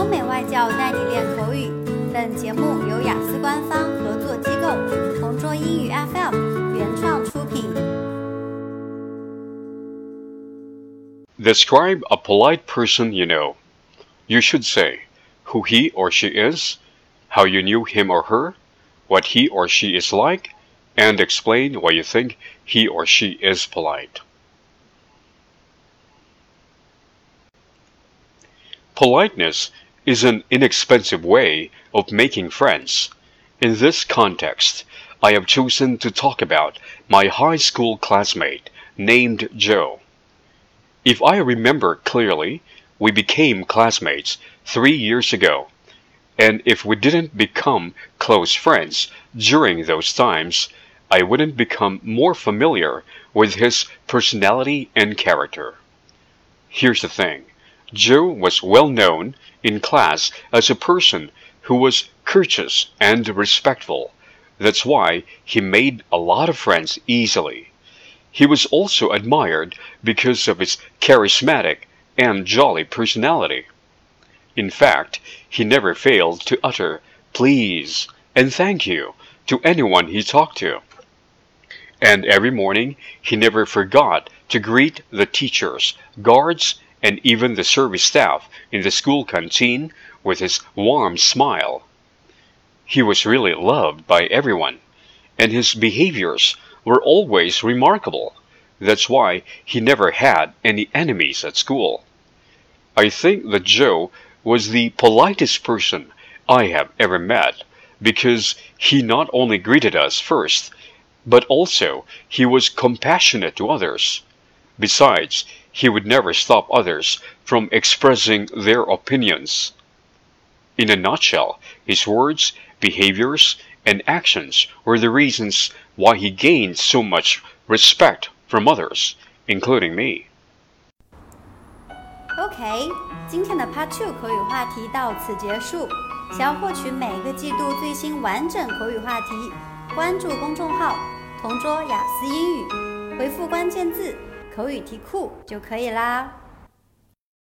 欧美外教带你练口语。本节目由雅思官方合作机构同桌英语 FM 原创出品。Describe a polite person you know. You should say who he or she is, how you knew him or her, what he or she is like, and explain why you think he or she is polite. Politeness is an inexpensive way of making friends. In this context, I have chosen to talk about my high school classmate named Joe. If I remember clearly, we became classmates three years ago. And if we didn't become close friends during those times, I wouldn't become more familiar with his personality and character. Here's the thing Joe was well known in class as a person who was courteous and respectful. That's why he made a lot of friends easily. He was also admired because of his charismatic and jolly personality. In fact, he never failed to utter please and thank you to anyone he talked to. And every morning he never forgot to greet the teachers, guards, and even the service staff in the school canteen with his warm smile. He was really loved by everyone, and his behaviors were always remarkable. That's why he never had any enemies at school. I think that Joe was the politest person I have ever met because he not only greeted us first, but also he was compassionate to others. Besides, he would never stop others from expressing their opinions. In a nutshell, his words, behaviors, and actions were the reasons why he gained so much respect from others, including me. OK，今天的 Part Two 口语话题到此结束。想要获取每个季度最新完整口语话题，关注公众号“同桌雅思英语”，回复关键字。 口语题库就可以啦。